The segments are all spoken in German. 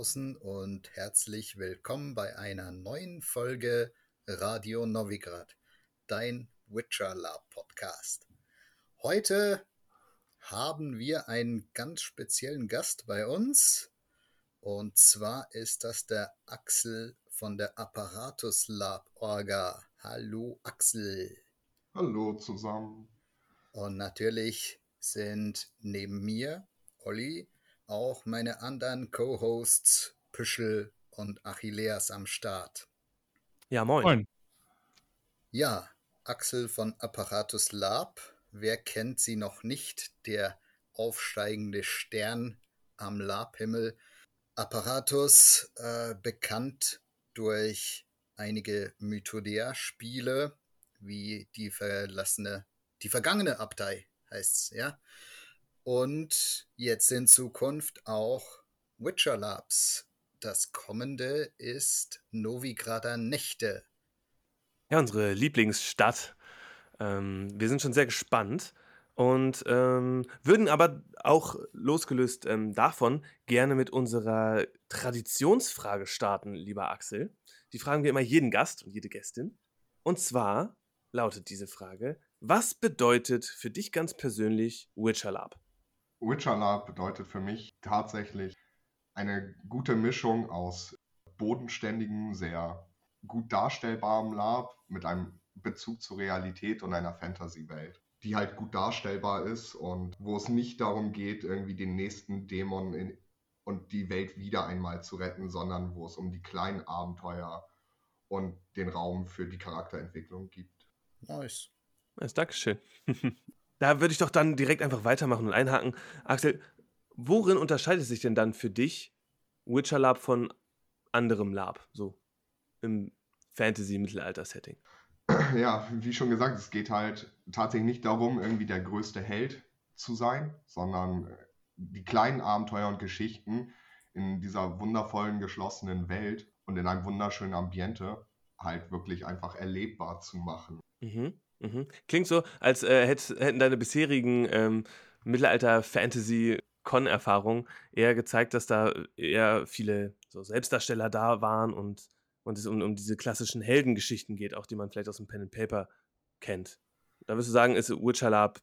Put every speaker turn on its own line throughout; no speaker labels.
draußen und herzlich willkommen bei einer neuen Folge Radio Novigrad, dein Witcher Lab Podcast. Heute haben wir einen ganz speziellen Gast bei uns und zwar ist das der Axel von der Apparatus Lab Orga. Hallo Axel.
Hallo zusammen.
Und natürlich sind neben mir, Olli, auch meine anderen Co-Hosts Püschel und Achilleas am Start.
Ja, moin. moin.
Ja, Axel von Apparatus Lab. Wer kennt sie noch nicht? Der aufsteigende Stern am Labhimmel. Apparatus, äh, bekannt durch einige Mythodea-Spiele, wie die verlassene, die vergangene Abtei heißt's, ja. Und jetzt in Zukunft auch Witcher Labs. Das kommende ist Novigrader Nächte.
Ja, unsere Lieblingsstadt. Ähm, wir sind schon sehr gespannt und ähm, würden aber auch losgelöst ähm, davon gerne mit unserer Traditionsfrage starten, lieber Axel. Die fragen wir immer jeden Gast und jede Gästin. Und zwar lautet diese Frage: Was bedeutet für dich ganz persönlich Witcher Lab?
Witcher Lab bedeutet für mich tatsächlich eine gute Mischung aus bodenständigem, sehr gut darstellbarem Lab mit einem Bezug zur Realität und einer Fantasy-Welt, die halt gut darstellbar ist und wo es nicht darum geht, irgendwie den nächsten Dämon in, und die Welt wieder einmal zu retten, sondern wo es um die kleinen Abenteuer und den Raum für die Charakterentwicklung gibt.
Nice.
Nice, Dankeschön. Da würde ich doch dann direkt einfach weitermachen und einhaken. Axel, worin unterscheidet sich denn dann für dich Witcher Lab von anderem Lab, so im Fantasy-Mittelalter-Setting?
Ja, wie schon gesagt, es geht halt tatsächlich nicht darum, irgendwie der größte Held zu sein, sondern die kleinen Abenteuer und Geschichten in dieser wundervollen, geschlossenen Welt und in einem wunderschönen Ambiente halt wirklich einfach erlebbar zu machen.
Mhm. Mhm. Klingt so, als äh, hätt, hätten deine bisherigen ähm, Mittelalter-Fantasy-Con-Erfahrungen eher gezeigt, dass da eher viele so Selbstdarsteller da waren und, und es um, um diese klassischen Heldengeschichten geht, auch die man vielleicht aus dem Pen and Paper kennt. Da würdest du sagen, ist Witcher Lab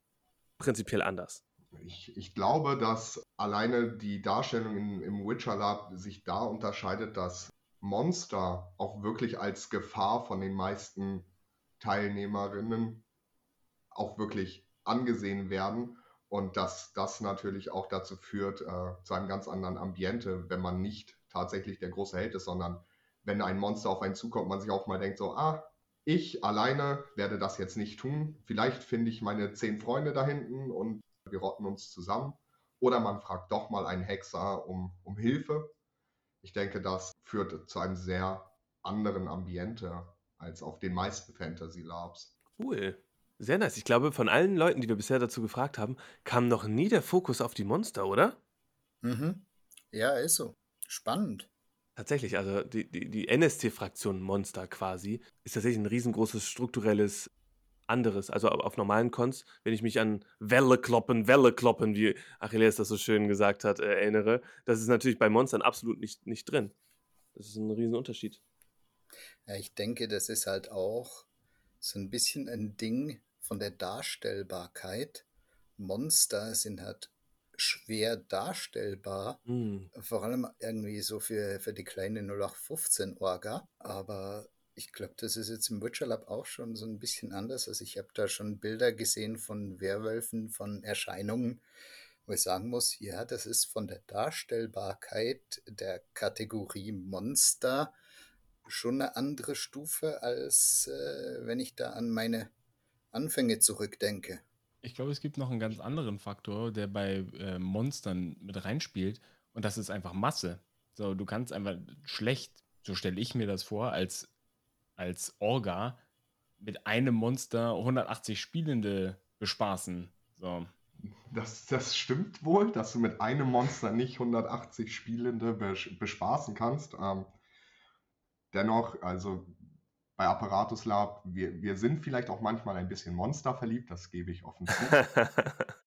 prinzipiell anders?
Ich, ich, glaube, dass alleine die Darstellung in, im Witcher Lab sich da unterscheidet, dass Monster auch wirklich als Gefahr von den meisten Teilnehmerinnen auch wirklich angesehen werden und dass das natürlich auch dazu führt, äh, zu einem ganz anderen Ambiente, wenn man nicht tatsächlich der große Held ist, sondern wenn ein Monster auf einen zukommt, man sich auch mal denkt, so, ah, ich alleine werde das jetzt nicht tun. Vielleicht finde ich meine zehn Freunde da hinten und wir rotten uns zusammen. Oder man fragt doch mal einen Hexer um, um Hilfe. Ich denke, das führt zu einem sehr anderen Ambiente als auf den meisten Fantasy Labs.
Cool. Sehr nice. Ich glaube, von allen Leuten, die wir bisher dazu gefragt haben, kam noch nie der Fokus auf die Monster, oder?
Mhm. Ja, ist so. Spannend.
Tatsächlich, also die, die, die NSC-Fraktion Monster quasi ist tatsächlich ein riesengroßes strukturelles anderes. Also auf normalen Cons, wenn ich mich an Welle kloppen, Welle kloppen, wie Achilles das so schön gesagt hat, äh, erinnere, das ist natürlich bei Monstern absolut nicht, nicht drin. Das ist ein Riesenunterschied.
Ja, ich denke, das ist halt auch so ein bisschen ein Ding von der Darstellbarkeit. Monster sind halt schwer darstellbar, mm. vor allem irgendwie so für, für die kleine 0815 Orga. Aber ich glaube, das ist jetzt im Witcher Lab auch schon so ein bisschen anders. Also ich habe da schon Bilder gesehen von Werwölfen, von Erscheinungen, wo ich sagen muss, ja, das ist von der Darstellbarkeit der Kategorie Monster schon eine andere Stufe, als äh, wenn ich da an meine Anfänge zurückdenke.
Ich glaube, es gibt noch einen ganz anderen Faktor, der bei äh, Monstern mit reinspielt. Und das ist einfach Masse. So, du kannst einfach schlecht, so stelle ich mir das vor, als, als Orga mit einem Monster 180 Spielende bespaßen. So.
Das, das stimmt wohl, dass du mit einem Monster nicht 180 Spielende bespaßen kannst. Ähm, dennoch, also bei Apparatus Lab, wir, wir sind vielleicht auch manchmal ein bisschen monsterverliebt, das gebe ich offen zu.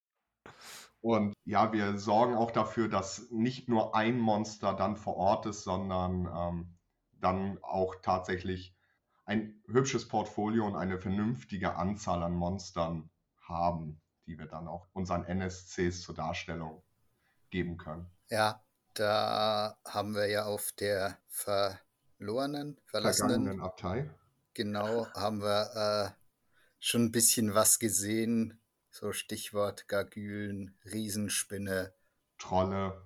Und ja, wir sorgen auch dafür, dass nicht nur ein Monster dann vor Ort ist, sondern ähm, dann auch tatsächlich ein hübsches Portfolio und eine vernünftige Anzahl an Monstern haben, die wir dann auch unseren NSCs zur Darstellung geben können.
Ja, da haben wir ja auf der verlorenen, verlassenen
Abtei.
Genau, haben wir äh, schon ein bisschen was gesehen. So Stichwort Gargülen, Riesenspinne.
Trolle.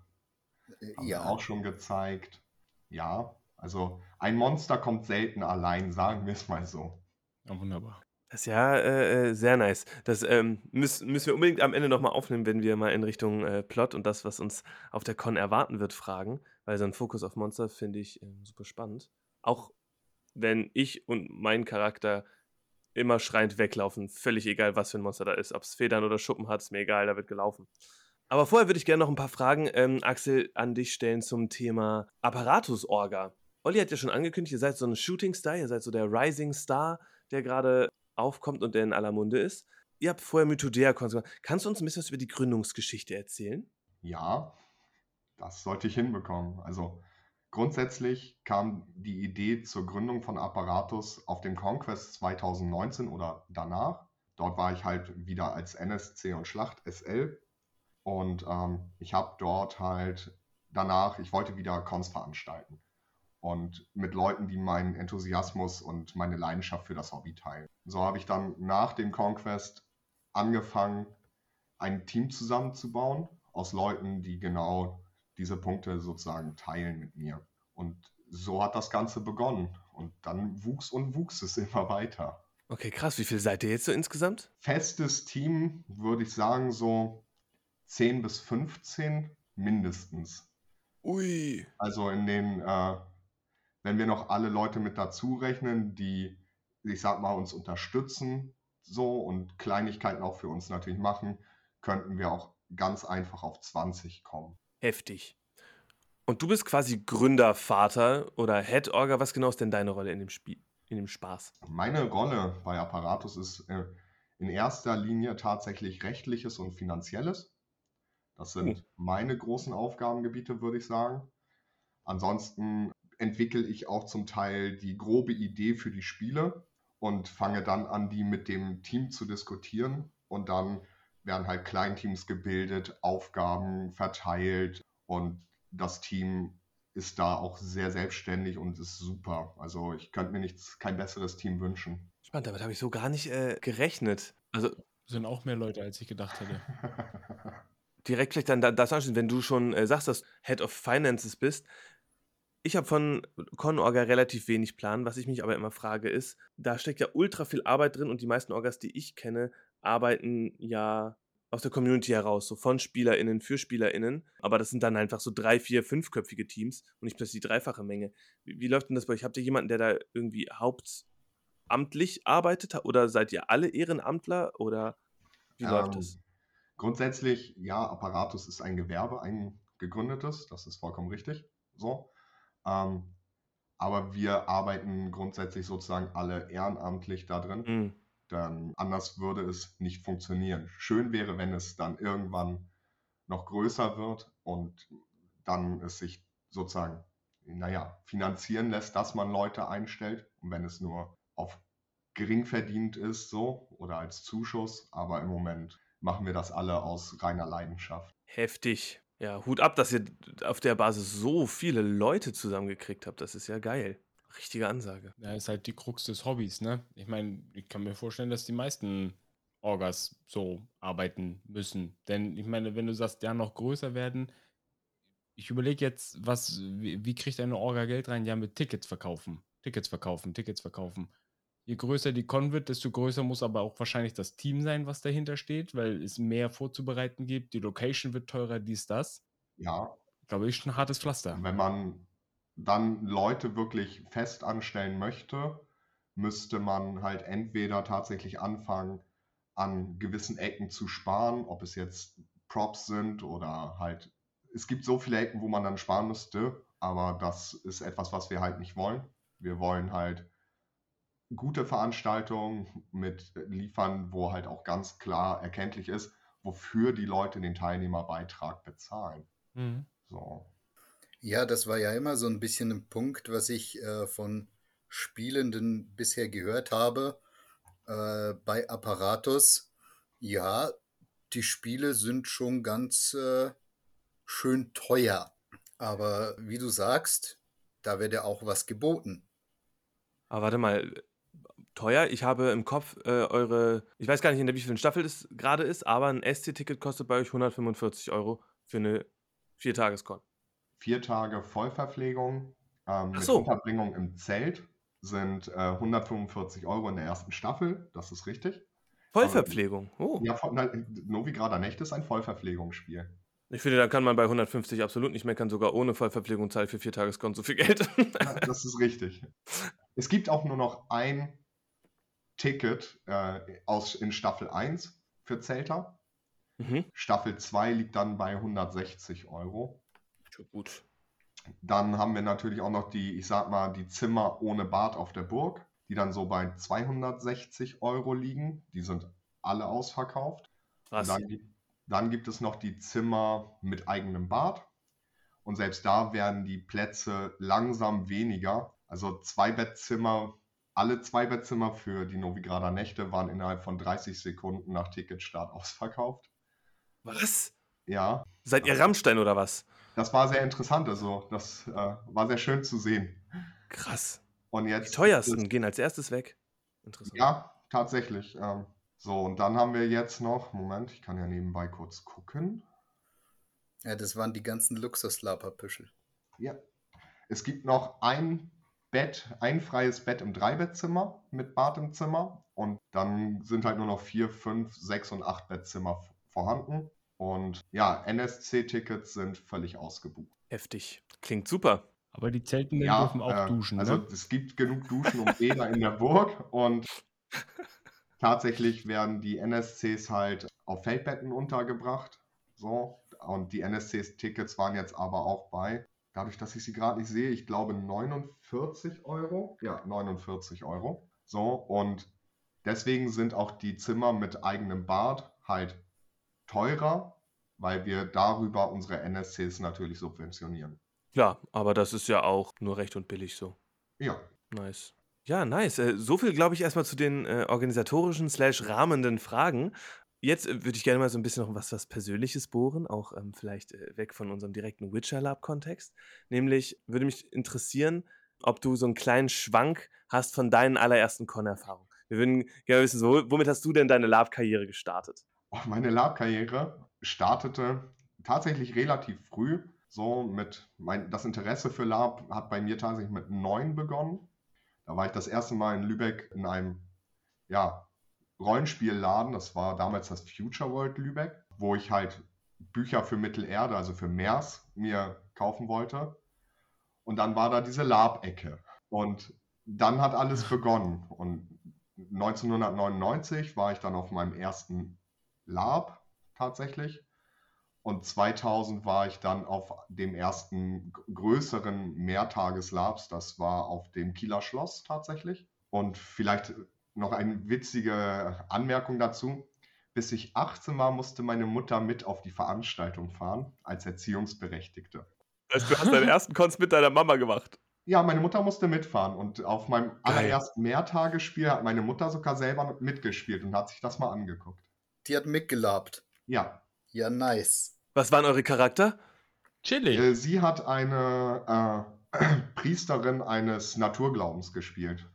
Äh,
Haben
ja.
auch schon gezeigt. Ja, also ein Monster kommt selten allein, sagen wir es mal so.
Ja, wunderbar.
Das ist ja äh, äh, sehr nice. Das ähm, müssen, müssen wir unbedingt am Ende nochmal aufnehmen, wenn wir mal in Richtung äh, Plot und das, was uns auf der Con erwarten wird, fragen. Weil so ein Fokus auf Monster finde ich ähm, super spannend. Auch wenn ich und mein Charakter immer schreiend weglaufen, völlig egal, was für ein Monster da ist. Ob es Federn oder Schuppen hat, ist mir egal, da wird gelaufen. Aber vorher würde ich gerne noch ein paar Fragen, ähm, Axel, an dich stellen zum Thema Apparatus-Orga. Olli hat ja schon angekündigt, ihr seid so ein Shooting Star, ihr seid so der Rising Star, der gerade aufkommt und der in aller Munde ist. Ihr habt vorher Mythodea-Cons gemacht. Kannst du uns ein bisschen was über die Gründungsgeschichte erzählen?
Ja, das sollte ich hinbekommen. Also grundsätzlich kam die Idee zur Gründung von Apparatus auf dem Conquest 2019 oder danach. Dort war ich halt wieder als NSC und Schlacht SL und ähm, ich habe dort halt danach, ich wollte wieder Cons veranstalten und mit Leuten, die meinen Enthusiasmus und meine Leidenschaft für das Hobby teilen. So habe ich dann nach dem Conquest angefangen, ein Team zusammenzubauen aus Leuten, die genau diese Punkte sozusagen teilen mit mir. Und so hat das Ganze begonnen. Und dann wuchs und wuchs es immer weiter.
Okay, krass. Wie viel seid ihr jetzt so insgesamt?
Festes Team würde ich sagen so 10 bis 15 mindestens.
Ui.
Also in den, äh, wenn wir noch alle Leute mit dazu rechnen, die, ich sag mal, uns unterstützen so und Kleinigkeiten auch für uns natürlich machen, könnten wir auch ganz einfach auf 20 kommen.
Heftig. Und du bist quasi Gründervater oder Head Orga. Was genau ist denn deine Rolle in dem Spiel, in dem Spaß?
Meine Rolle bei Apparatus ist äh, in erster Linie tatsächlich rechtliches und finanzielles. Das sind meine großen Aufgabengebiete, würde ich sagen. Ansonsten entwickle ich auch zum Teil die grobe Idee für die Spiele und fange dann an, die mit dem Team zu diskutieren. Und dann werden halt Kleinteams gebildet, Aufgaben verteilt und das Team ist da auch sehr selbstständig und ist super. Also ich könnte mir nichts, kein besseres Team wünschen.
Spannend, damit habe ich so gar nicht äh, gerechnet. Also
Sind auch mehr Leute, als ich gedacht hätte.
direkt vielleicht dann da- das anschließen, wenn du schon äh, sagst, dass du Head of Finances bist. Ich habe von Con-Orga relativ wenig Plan. Was ich mich aber immer frage, ist, da steckt ja ultra viel Arbeit drin und die meisten Orgas, die ich kenne, arbeiten ja aus der Community heraus, so von SpielerInnen für SpielerInnen. Aber das sind dann einfach so drei, vier, fünfköpfige Teams und nicht plötzlich die dreifache Menge. Wie, wie läuft denn das bei euch? Habt ihr jemanden, der da irgendwie hauptamtlich arbeitet? Oder seid ihr alle Ehrenamtler? Oder wie läuft
Ähm,
das?
Grundsätzlich, ja, Apparatus ist ein Gewerbe, ein gegründetes, das ist vollkommen richtig. So. Ähm, aber wir arbeiten grundsätzlich sozusagen alle ehrenamtlich da drin.
Hm.
Dann anders würde es nicht funktionieren. Schön wäre, wenn es dann irgendwann noch größer wird und dann es sich sozusagen, naja, finanzieren lässt, dass man Leute einstellt. Und wenn es nur auf gering verdient ist, so oder als Zuschuss. Aber im Moment machen wir das alle aus reiner Leidenschaft.
Heftig. Ja, Hut ab, dass ihr auf der Basis so viele Leute zusammengekriegt habt. Das ist ja geil. Richtige Ansage.
Da ist halt die Krux des Hobbys, ne? Ich meine, ich kann mir vorstellen, dass die meisten Orgas so arbeiten müssen. Denn ich meine, wenn du sagst, ja, noch größer werden, ich überlege jetzt, was, wie, wie kriegt eine Orga Geld rein? Ja, mit Tickets verkaufen. Tickets verkaufen, Tickets verkaufen. Je größer die Con wird, desto größer muss aber auch wahrscheinlich das Team sein, was dahinter steht, weil es mehr vorzubereiten gibt. Die Location wird teurer, dies, das.
Ja,
Glaube ich, ein hartes Pflaster.
wenn man dann Leute wirklich fest anstellen möchte, müsste man halt entweder tatsächlich anfangen, an gewissen Ecken zu sparen, ob es jetzt Props sind oder halt, es gibt so viele Ecken, wo man dann sparen müsste, aber das ist etwas, was wir halt nicht wollen. Wir wollen halt gute Veranstaltungen mit liefern, wo halt auch ganz klar erkenntlich ist, wofür die Leute den Teilnehmerbeitrag bezahlen.
Mhm.
So.
Ja, das war ja immer so ein bisschen ein Punkt, was ich äh, von Spielenden bisher gehört habe äh, bei Apparatus. Ja, die Spiele sind schon ganz äh, schön teuer. Aber wie du sagst, da wird ja auch was geboten.
Aber warte mal, teuer. Ich habe im Kopf äh, eure, ich weiß gar nicht, in der wievielten Staffel das gerade ist, aber ein SC-Ticket kostet bei euch 145 Euro für eine Viertageskon.
Vier Tage Vollverpflegung ähm,
Ach
mit
so.
Unterbringung im Zelt sind äh, 145 Euro in der ersten Staffel, das ist richtig.
Vollverpflegung. Oh.
Ja, nein, Novigrada Nächte ist ein Vollverpflegungsspiel.
Ich finde, da kann man bei 150 absolut nicht meckern, sogar ohne Vollverpflegung zahlt für Viertageskon so viel Geld.
Ja, das ist richtig. Es gibt auch nur noch ein Ticket äh, aus, in Staffel 1 für Zelter.
mhm.
Staffel 2 liegt dann bei 160 Euro.
Schon gut.
Dann haben wir natürlich auch noch die, ich sag mal, die Zimmer ohne Bad auf der Burg, die dann so bei 260 Euro liegen. Die sind alle ausverkauft.
Krass.
dann, gibt- dann gibt es noch die Zimmer mit eigenem Bad. Und selbst da werden die Plätze langsam weniger. Also Zweibettzimmer, alle Zweibettzimmer für die Novigrader Nächte waren innerhalb von 30 Sekunden nach Ticketstart ausverkauft.
Was?
Ja,
Seid ihr Rammstein oder was?
das war sehr interessant. Also, das äh, war sehr schön zu sehen.
Krass.
Und
Die
jetzt.
teuersten gehen als erstes weg. Interessant.
Ja, tatsächlich. Ähm, so, und dann haben wir jetzt noch, Moment, ich kann ja nebenbei kurz gucken.
Ja, das waren die ganzen Luxuslaperpüschel.
Ja. Es gibt noch ein Bett, ein freies Bett im Dreibettzimmer mit Bad im Zimmer. Und dann sind halt nur noch vier, fünf, sechs und acht Bettzimmer vorhanden. Und ja, NSC-Tickets sind völlig ausgebucht.
Heftig. Klingt super.
Aber die Zeltenden
Ja,
dürfen auch
äh,
duschen,
Also
ne?
es gibt genug Duschen und Bäder in der Burg und tatsächlich werden die NSCs halt auf Feldbetten untergebracht. So. Und die NSC-Tickets waren jetzt aber auch bei, dadurch, dass ich sie gerade nicht sehe, ich glaube 49 Euro. Ja, 49 Euro. So, und deswegen sind auch die Zimmer mit eigenem Bad halt teurer, weil wir darüber unsere NSCs natürlich subventionieren.
Ja, aber das ist ja auch nur recht und billig so.
Ja,
Nice. Ja, nice. Äh, so viel, glaube ich, erstmal zu den äh, organisatorischen slash rahmenden Fragen. Jetzt äh, würde ich gerne mal so ein bisschen noch was, was Persönliches bohren, auch ähm, vielleicht äh, weg von unserem direkten Witcher Lab-Kontext. Nämlich würde mich interessieren, ob du so einen kleinen Schwank hast von deinen allerersten Con-Erfahrungen. Wir würden gerne wissen, so, womit hast du denn deine Lab-Karriere gestartet?
Oh, Meine Lab-Karriere startete tatsächlich relativ früh. So mit mein, das Interesse für Lab hat bei mir tatsächlich mit neun begonnen. Da war ich das erste Mal in Lübeck in einem ja, Rollenspielladen. Das war damals das Future World Lübeck, wo ich halt Bücher für Mittelerde, also für MERS, mir kaufen wollte. Und dann war da diese Lab-Ecke. Und dann hat alles begonnen. Und 1999 war ich dann auf meinem ersten Lab tatsächlich. Und 2000 war ich dann auf dem ersten größeren Mehrtageslabs. Das war auf dem Kieler Schloss tatsächlich. Und vielleicht noch eine witzige Anmerkung dazu. Bis ich 18 war, musste meine Mutter mit auf die Veranstaltung fahren als Erziehungsberechtigte.
Also, du hast deinen ersten Cons mit deiner Mama gemacht.
Ja, meine Mutter musste mitfahren und auf meinem
Geil.
allerersten Mehrtagesspiel hat meine Mutter sogar selber mitgespielt und hat sich das mal angeguckt.
Die hat mitgelabt.
Ja,
Ja, nice.
Was waren eure Charakter?
Chillig.
äh, sie hat eine äh, Priesterin eines Naturglaubens gespielt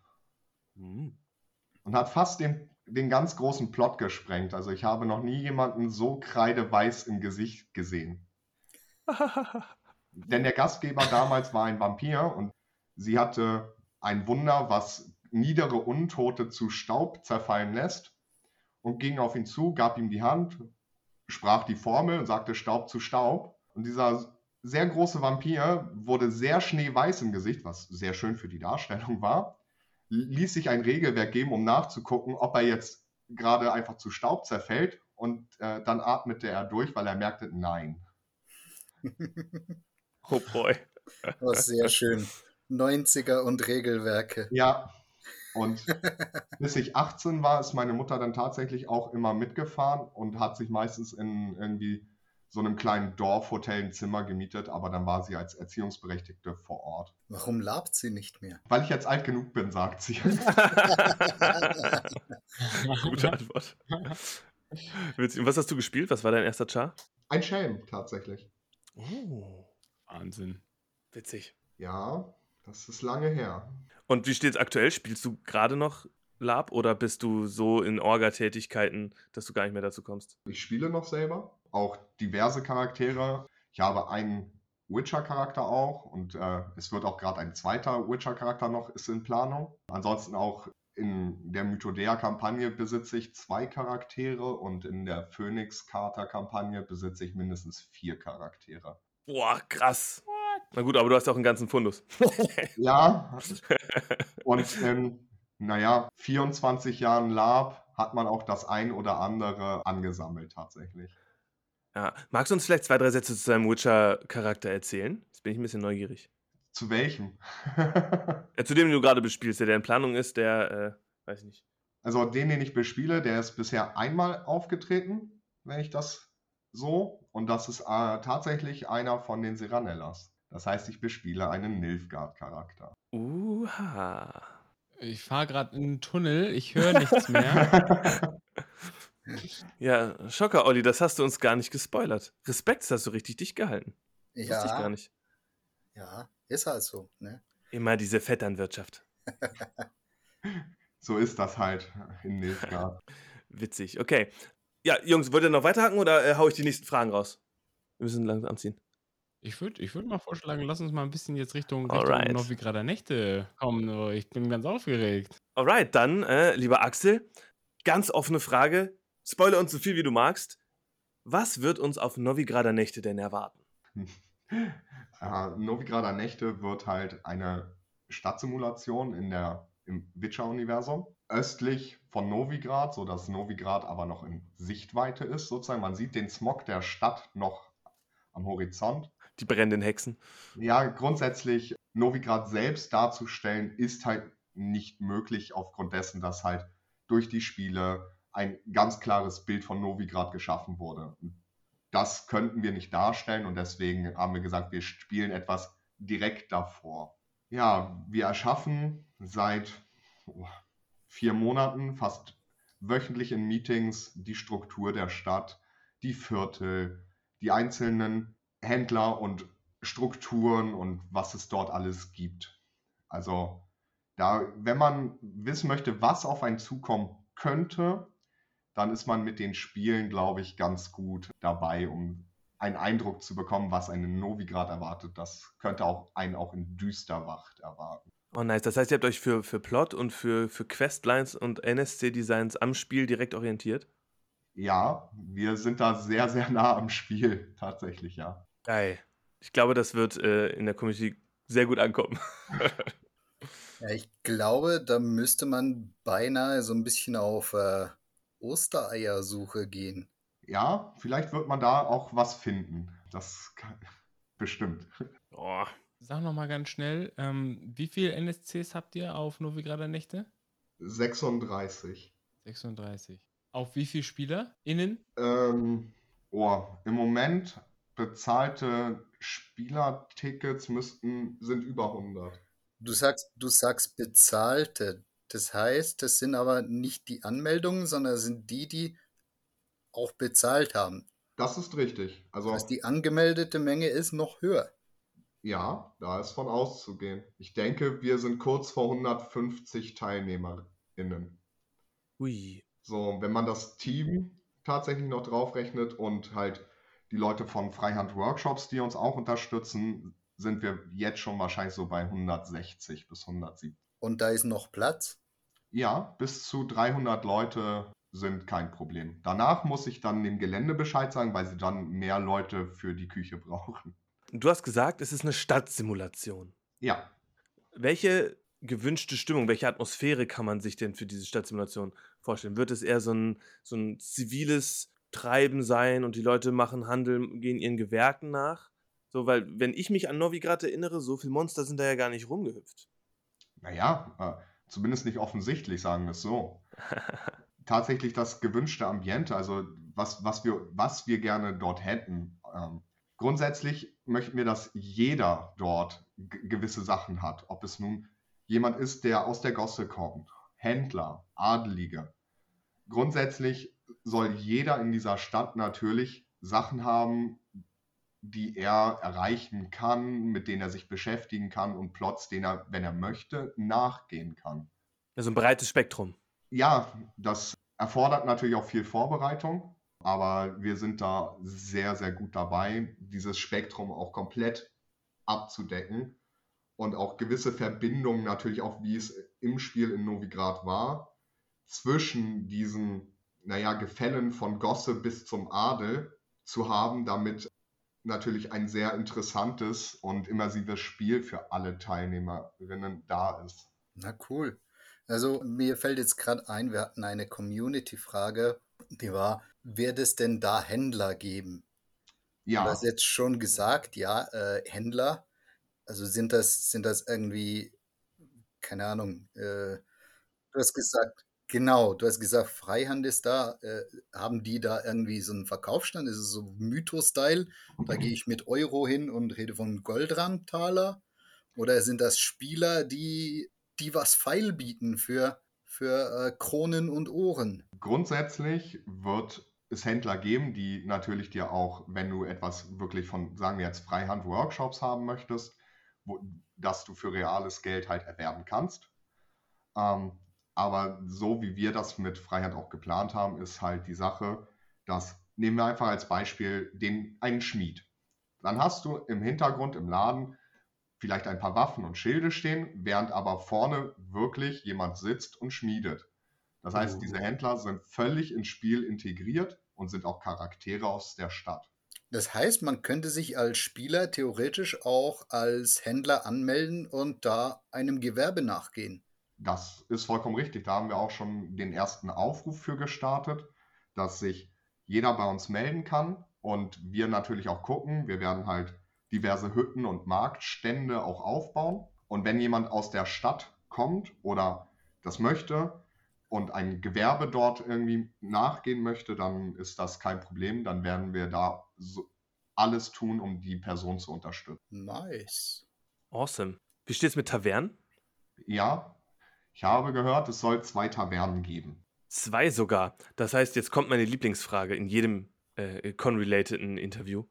Hm.
Und hat fast den, den ganz großen Plot gesprengt. Also ich habe noch nie jemanden so kreideweiß im Gesicht gesehen. Denn der Gastgeber damals war ein Vampir und sie hatte ein Wunder, was niedere Untote zu Staub zerfallen lässt und ging auf ihn zu, gab ihm die Hand, sprach die Formel und sagte Staub zu Staub. Und dieser sehr große Vampir wurde sehr schneeweiß im Gesicht, was sehr schön für die Darstellung war, ließ sich ein Regelwerk geben, um nachzugucken, ob er jetzt gerade einfach zu Staub zerfällt und äh, dann atmete er durch, weil er merkte, nein.
Oh boy.
Oh, sehr schön. 90er und Regelwerke.
Ja, Und bis ich 18 war, ist meine Mutter dann tatsächlich auch immer mitgefahren und hat sich meistens in irgendwie so einem kleinen Dorfhotel ein Zimmer gemietet, aber dann war sie als Erziehungsberechtigte vor Ort.
Warum labt sie nicht mehr?
Weil ich jetzt alt genug bin, sagt sie.
Gute Antwort. Und was hast du gespielt? Was war dein erster Char?
Ein Schelm, tatsächlich.
Oh,
Wahnsinn.
witzig.
Ja, das ist lange her.
Und wie steht es aktuell? Spielst du gerade noch Lab oder bist du so in Orga-Tätigkeiten, dass du gar nicht mehr dazu kommst?
Ich spiele noch selber, auch diverse Charaktere. Ich habe einen Witcher-Charakter auch und äh, es wird auch gerade ein zweiter Witcher-Charakter noch ist in Planung. Ansonsten auch in der Mythodea-Kampagne besitze ich zwei Charaktere und in der Phoenix-Carter-Kampagne besitze ich mindestens vier Charaktere.
Boah, krass. Na gut, aber du hast auch einen ganzen Fundus.
Ja, und in, naja, 24 Jahren Lab hat man auch das ein oder andere angesammelt tatsächlich.
Ja. Magst du uns vielleicht zwei, drei Sätze zu deinem Witcher-Charakter erzählen? Jetzt bin ich ein bisschen neugierig.
Zu welchem?
Ja, zu dem den du gerade bespielst, der, der in Planung ist, der, äh, weiß ich nicht.
Also den, den ich bespiele, der ist bisher einmal aufgetreten, wenn ich das so. Und das ist äh, tatsächlich einer von den Seranellas. Das heißt, ich bespiele einen Nilfgaard-Charakter.
Uha.
Ich fahre gerade in einen Tunnel, ich höre nichts mehr.
Ja, Schocker, Olli, das hast du uns gar nicht gespoilert. Respekt, das hast du richtig dicht gehalten. Wusste ich gar
Ja,
nicht.
ja, ist halt so. Ne?
Immer diese Vetternwirtschaft.
so ist das halt in Nilfgaard.
Witzig, okay. Ja, Jungs, wollt ihr noch weiterhaken oder äh, hau ich die nächsten Fragen raus? Wir müssen langsam anziehen.
Ich würde ich würd mal vorschlagen, lass uns mal ein bisschen jetzt Richtung. Richtung Novigrader Nächte kommen. Ich bin ganz aufgeregt.
Alright, dann, äh, lieber Axel, ganz offene Frage. Spoiler uns so viel wie du magst. Was wird uns auf Novigrader Nächte denn erwarten?
Äh, Novigrader Nächte wird halt eine Stadtsimulation in der, im Witcher-Universum. Östlich von Novigrad, sodass Novigrad aber noch in Sichtweite ist, sozusagen. Man sieht den Smog der Stadt noch am Horizont.
Die brennenden Hexen.
Ja, grundsätzlich Novigrad selbst darzustellen, ist halt nicht möglich aufgrund dessen, dass halt durch die Spiele ein ganz klares Bild von Novigrad geschaffen wurde. Das könnten wir nicht darstellen und deswegen haben wir gesagt, wir spielen etwas direkt davor. Ja, wir erschaffen seit oh, vier Monaten fast wöchentlich in Meetings die Struktur der Stadt, die Viertel, die einzelnen Händler und Strukturen und was es dort alles gibt. Also, da, wenn man wissen möchte, was auf einen zukommen könnte, dann ist man mit den Spielen, glaube ich, ganz gut dabei, um einen Eindruck zu bekommen, was einen in Novigrad erwartet. Das könnte auch einen auch in Düsterwacht erwarten.
Oh, nice. Das heißt, ihr habt euch für, für Plot und für, für Questlines und NSC-Designs am Spiel direkt orientiert?
Ja, wir sind da sehr, sehr nah am Spiel, tatsächlich, ja.
Geil. Ich glaube, das wird äh, in der Community sehr gut ankommen.
Ja, ich glaube, da müsste man beinahe so ein bisschen auf äh, Ostereiersuche gehen.
Ja, vielleicht wird man da auch was finden. Das kann, bestimmt.
oh,
Sag noch mal ganz schnell, ähm, wie viele NSCs habt ihr auf Novigrader Nächte?
36.
36. Auf wie viele Spieler? Innen?
Ähm, oh, im Moment bezahlte Spielertickets müssten, sind über 100.
Du sagst, du sagst bezahlte. Das heißt, das sind aber nicht die Anmeldungen, sondern sind die, die auch bezahlt haben.
Das ist richtig. Also,
Das heißt, die angemeldete Menge ist noch höher.
ja, da ist von auszugehen. Ich denke, wir sind kurz vor 150 TeilnehmerInnen.
ui.
So, wenn man das Team tatsächlich noch draufrechnet und halt die Leute von Freihand Workshops, die uns auch unterstützen, sind wir jetzt schon wahrscheinlich so bei 160 bis 170.
Und da ist noch Platz.
Ja, bis zu 300 Leute sind kein Problem. Danach muss ich dann dem Gelände Bescheid sagen, weil sie dann mehr Leute für die Küche brauchen.
Du hast gesagt, es ist eine Stadtsimulation.
Ja,
Welche gewünschte Stimmung, welche Atmosphäre kann man sich denn für diese Stadtsimulation vorstellen? Wird es eher so ein, so ein ziviles Treiben sein und die Leute machen Handel, gehen ihren Gewerken nach? So, weil, wenn ich mich an Novigrad erinnere, so viele Monster sind da ja gar nicht rumgehüpft.
Naja, äh, Zumindest nicht offensichtlich, sagen wir es so. Tatsächlich das gewünschte Ambiente, also was, was, wir, was wir gerne dort hätten. Ähm, grundsätzlich möchten wir, dass jeder dort gewisse Sachen hat. Ob es nun jemand ist, der aus der Gosse kommt, Händler, Adelige. Grundsätzlich soll jeder in dieser Stadt natürlich Sachen haben, die er erreichen kann, mit denen er sich beschäftigen kann und Plots, denen er, wenn er möchte, nachgehen kann.
Also ein breites Spektrum.
Ja, das erfordert natürlich auch viel Vorbereitung, aber wir sind da sehr, sehr gut dabei, dieses Spektrum auch komplett abzudecken und auch gewisse Verbindungen natürlich auch, wie es im Spiel in Novigrad war, zwischen diesen, naja, Gefällen von Gosse bis zum Adel zu haben, damit natürlich ein sehr interessantes und immersives Spiel für alle Teilnehmerinnen da ist.
Na cool. Also mir fällt jetzt gerade ein, wir hatten eine Community-Frage, die war, wird es denn da Händler geben?
Ja.
Du hast jetzt schon gesagt, ja, äh, Händler. Also sind das, sind das irgendwie, keine Ahnung, äh, du hast gesagt, Genau, du hast gesagt, Freihand ist da. Äh, haben die da irgendwie so einen Verkaufsstand? Ist es so Mythos-Style? Da gehe ich mit Euro hin und rede von Goldrandtaler? Oder sind das Spieler, die, die was feil bieten für, für äh, Kronen und Ohren?
Grundsätzlich wird es Händler geben, die natürlich dir auch, wenn du etwas wirklich von, sagen wir jetzt Freihand-Workshops haben möchtest, wo, dass du für reales Geld halt erwerben kannst. Ähm, aber so wie wir das mit Freiheit auch geplant haben, ist halt die Sache, dass nehmen wir einfach als Beispiel den, einen Schmied. Dann hast du im Hintergrund im Laden vielleicht ein paar Waffen und Schilde stehen, während aber vorne wirklich jemand sitzt und schmiedet. Das heißt, oh. diese Händler sind völlig ins Spiel integriert und sind auch Charaktere aus der Stadt.
Das heißt, man könnte sich als Spieler theoretisch auch als Händler anmelden und da einem Gewerbe nachgehen.
Das ist vollkommen richtig. Da haben wir auch schon den ersten Aufruf für gestartet, dass sich jeder bei uns melden kann und wir natürlich auch gucken. Wir werden halt diverse Hütten und Marktstände auch aufbauen. Und wenn jemand aus der Stadt kommt oder das möchte und ein Gewerbe dort irgendwie nachgehen möchte, dann ist das kein Problem. Dann werden wir da so alles tun, um die Person zu unterstützen.
Nice.
Awesome. Wie steht es mit Tavernen?
Ja, ich habe gehört, es soll zwei Tavernen geben.
Zwei sogar. Das heißt, jetzt kommt meine Lieblingsfrage in jedem äh, Con-relateden Interview.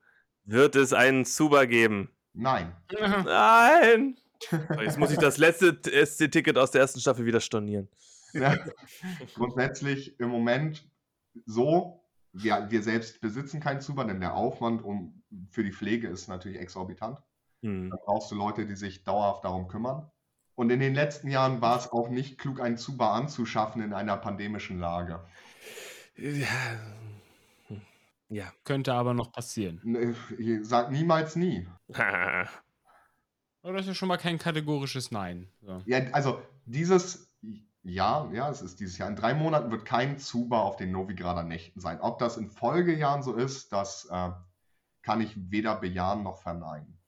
Wird es einen Zuba geben?
Nein.
Nein! Jetzt muss ich das letzte SC-Ticket aus der ersten Staffel wieder stornieren.
Ja, grundsätzlich im Moment so, wir, wir selbst besitzen keinen Zuba, denn der Aufwand um, für die Pflege ist natürlich exorbitant. Hm. Da brauchst du Leute, die sich dauerhaft darum kümmern. Und in den letzten Jahren war es auch nicht klug, einen Zuba anzuschaffen in einer pandemischen Lage.
Ja. ja. Könnte aber noch passieren.
Sag niemals nie.
Aber das ist ja schon mal kein kategorisches Nein.
So. Ja, also dieses Jahr, ja, es ist dieses Jahr. In drei Monaten wird kein Zuba auf den Novigrader Nächten sein. Ob das in Folgejahren so ist, das äh, kann ich weder bejahen noch verneinen.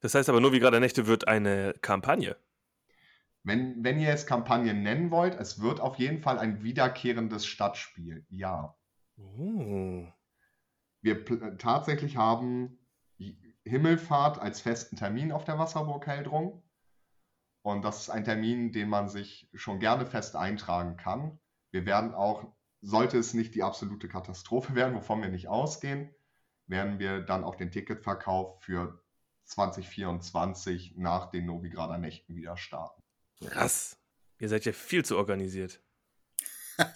Das heißt aber, Novigrader Nächte wird eine Kampagne.
Wenn, wenn ihr es Kampagnen nennen wollt, es wird auf jeden Fall ein wiederkehrendes Stadtspiel. Ja.
Oh.
Wir äh, tatsächlich haben Himmelfahrt als festen Termin auf der Wasserburg Heldrung. Und das ist ein Termin, den man sich schon gerne fest eintragen kann. Wir werden auch, sollte es nicht die absolute Katastrophe werden, wovon wir nicht ausgehen, werden wir dann auch den Ticketverkauf für 2024 nach den Novigrader Nächten wieder starten.
Krass. Ihr seid ja viel zu organisiert.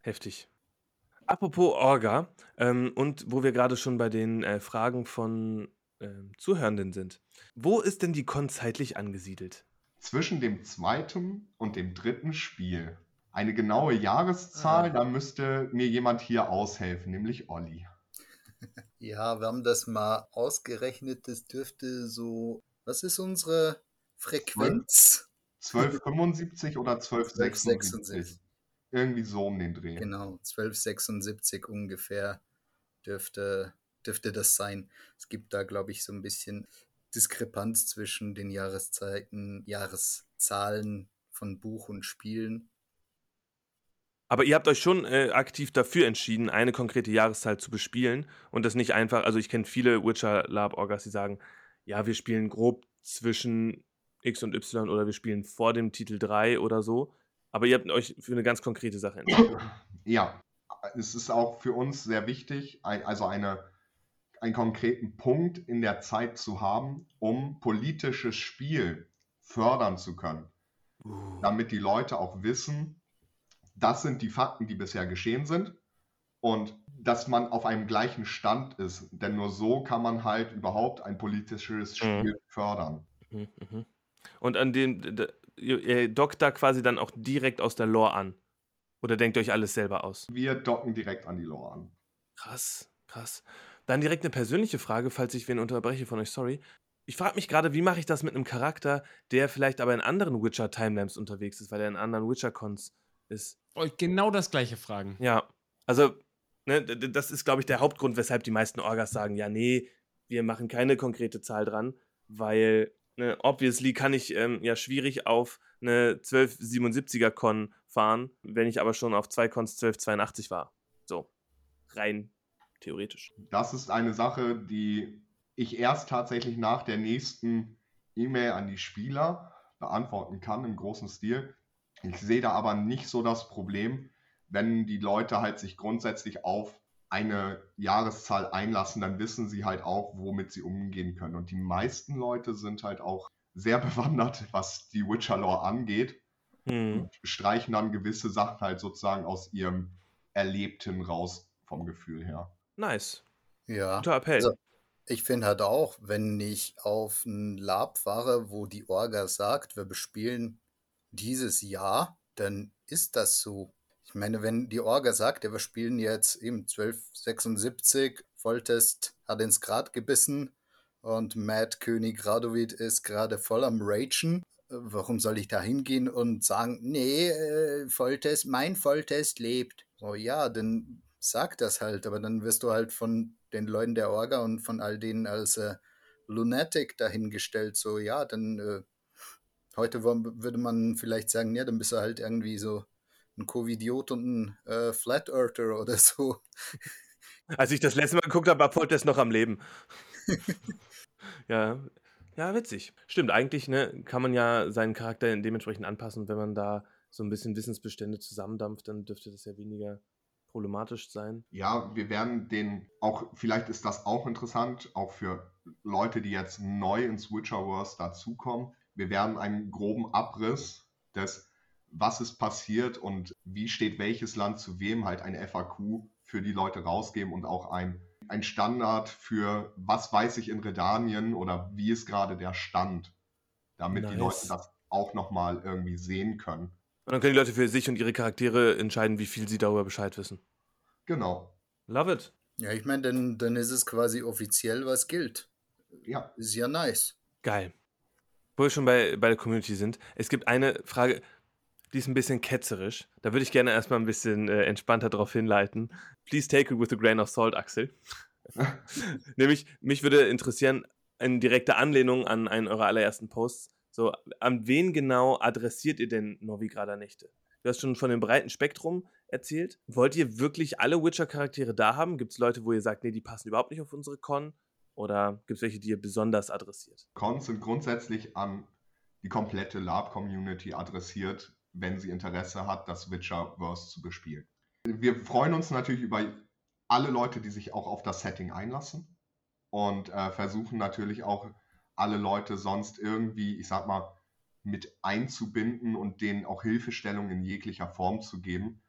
Heftig. Apropos Orga, ähm, und wo wir gerade schon bei den äh, Fragen von ähm, Zuhörenden sind. Wo ist denn die Con zeitlich angesiedelt?
Zwischen dem zweiten und dem dritten Spiel. Eine genaue Jahreszahl, ah. da müsste mir jemand hier aushelfen, nämlich Olli.
Ja, wir haben das mal ausgerechnet. Das dürfte so. Was ist unsere Frequenz.
1275 oder 1276. Irgendwie so um den Dreh.
Genau, 1276 ungefähr dürfte, dürfte das sein. Es gibt da, glaube ich, so ein bisschen Diskrepanz zwischen den Jahreszeiten, Jahreszahlen von Buch und Spielen.
Aber ihr habt euch schon äh, aktiv dafür entschieden, eine konkrete Jahreszahl zu bespielen und das nicht einfach, also ich kenne viele Witcher Lab Orgas, die sagen, ja, wir spielen grob zwischen X und Y oder wir spielen vor dem Titel 3 oder so. Aber ihr habt euch für eine ganz konkrete Sache entschieden.
Ja, es ist auch für uns sehr wichtig, also eine, einen konkreten Punkt in der Zeit zu haben, um politisches Spiel fördern zu können.
Uh.
Damit die Leute auch wissen, das sind die Fakten, die bisher geschehen sind und dass man auf einem gleichen Stand ist. Denn nur so kann man halt überhaupt ein politisches Spiel fördern.
Mhm, mhm. Und an dem, ihr, dockt da quasi dann auch direkt aus der Lore an. Oder denkt euch alles selber aus?
Wir docken direkt an die Lore an.
Krass, krass. Dann direkt eine persönliche Frage, falls ich wen unterbreche von euch, sorry. Ich frage mich gerade, wie mache ich das mit einem Charakter, der vielleicht aber in anderen Witcher-Timelines unterwegs ist, weil er in anderen Witcher-Cons ist.
Euch genau das gleiche fragen.
Ja, also, ne, das ist, glaube ich, der Hauptgrund, weshalb die meisten Orgas sagen, ja, nee, wir machen keine konkrete Zahl dran, weil, ne, obviously kann ich ähm, ja schwierig auf eine 1277er Con fahren, wenn ich aber schon auf zwei Cons 1282 war. So, rein theoretisch.
Das ist eine Sache, die ich erst tatsächlich nach der nächsten E-Mail an die Spieler beantworten kann im großen Stil. Ich sehe da aber nicht so das Problem, wenn die Leute halt sich grundsätzlich auf eine Jahreszahl einlassen, dann wissen sie halt auch, womit sie umgehen können. Und die meisten Leute sind halt auch sehr bewandert, was die Witcher-Lore angeht
Hm.
und streichen dann gewisse Sachen halt sozusagen aus ihrem Erlebten raus vom Gefühl her.
Nice.
Ja.
Guter Appell.
Also, ich finde halt auch, wenn ich auf ein Lab fahre, wo die Orga sagt, wir bespielen dieses Jahr, dann ist das so. Ich meine, wenn die Orga sagt, ja, wir spielen jetzt eben 1276, Volltest hat ins Grad gebissen und Matt König Radovid ist gerade voll am Ragen, äh, warum soll ich da hingehen und sagen, nee, äh, Volltest, mein Volltest lebt? So, ja, dann sag das halt, aber dann wirst du halt von den Leuten der Orga und von all denen als äh, Lunatic dahingestellt. So, ja, dann äh, heute würde man vielleicht sagen, ja, dann bist du halt irgendwie so ein Covidiot und ein äh, Flat Earther oder so.
Als ich das letzte Mal geguckt habe, war Poltest noch am Leben. ja. Ja, witzig. Stimmt, eigentlich ne, kann man ja seinen Charakter dementsprechend anpassen. Wenn man da so ein bisschen Wissensbestände zusammendampft, dann dürfte das ja weniger problematisch sein.
Ja, wir werden den auch, vielleicht ist das auch interessant, auch für Leute, die jetzt neu ins Witcherverse dazukommen. Wir werden einen groben Abriss des, was ist passiert und wie steht welches Land zu wem, halt ein FAQ für die Leute rausgeben und auch ein, ein Standard für, was weiß ich in Redanien oder wie ist gerade der Stand, damit die
Nice.
Leute das auch nochmal irgendwie sehen können.
Und dann können die Leute für sich und ihre Charaktere entscheiden, wie viel sie darüber Bescheid wissen.
Genau.
Love it.
Ja, ich meine, dann, dann ist es quasi offiziell, was gilt.
Ja,
Ist ja nice.
Geil. Wo wir schon bei, bei der Community sind, es gibt eine Frage, die ist ein bisschen ketzerisch. Da würde ich gerne erstmal ein bisschen äh, entspannter drauf hinleiten. Please take it with a grain of salt, Axel. Nämlich, mich würde interessieren, eine direkte Anlehnung an einen eurer allerersten Posts. So, an wen genau adressiert ihr denn Novigrader Nächte? Du hast schon von dem breiten Spektrum erzählt. Wollt ihr wirklich alle Witcher-Charaktere da haben? Gibt es Leute, wo ihr sagt, nee, die passen überhaupt nicht auf unsere Con? Oder gibt es welche, die ihr besonders adressiert?
Cons sind grundsätzlich an die komplette Lab-Community adressiert, wenn sie Interesse hat, das Witcherverse zu bespielen. Wir freuen uns natürlich über alle Leute, die sich auch auf das Setting einlassen und äh, versuchen natürlich auch alle Leute sonst irgendwie, ich sag mal, mit einzubinden und denen auch Hilfestellung in jeglicher Form zu geben,